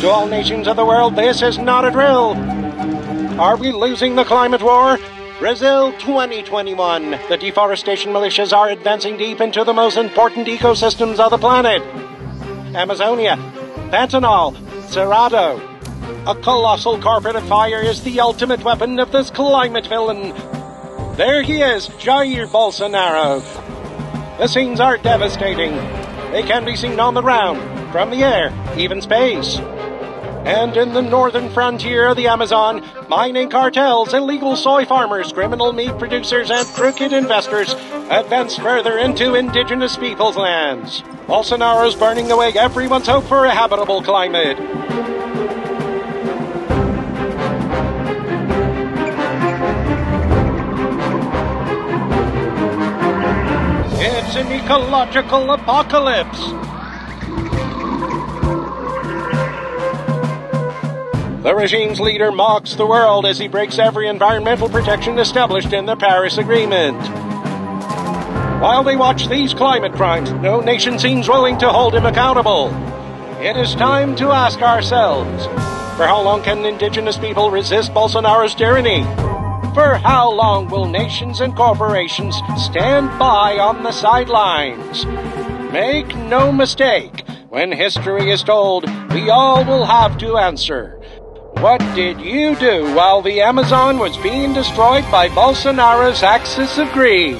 To all nations of the world, this is not a drill. Are we losing the climate war? Brazil 2021. The deforestation militias are advancing deep into the most important ecosystems of the planet. Amazonia, Pantanal, Cerrado. A colossal corporate of fire is the ultimate weapon of this climate villain. There he is, Jair Bolsonaro. The scenes are devastating. They can be seen on the ground, from the air, even space. And in the northern frontier of the Amazon, mining cartels, illegal soy farmers, criminal meat producers, and crooked investors advance further into indigenous peoples' lands. Bolsonaro's burning away everyone's hope for a habitable climate. It's an ecological apocalypse. The regime's leader mocks the world as he breaks every environmental protection established in the Paris Agreement. While they watch these climate crimes, no nation seems willing to hold him accountable. It is time to ask ourselves for how long can indigenous people resist Bolsonaro's tyranny? For how long will nations and corporations stand by on the sidelines? Make no mistake, when history is told, we all will have to answer. What did you do while the Amazon was being destroyed by Bolsonaro's axis of greed?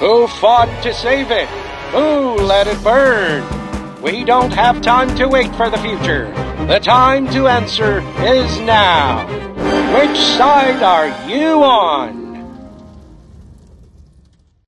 Who fought to save it? Who let it burn? We don't have time to wait for the future. The time to answer is now. Which side are you on?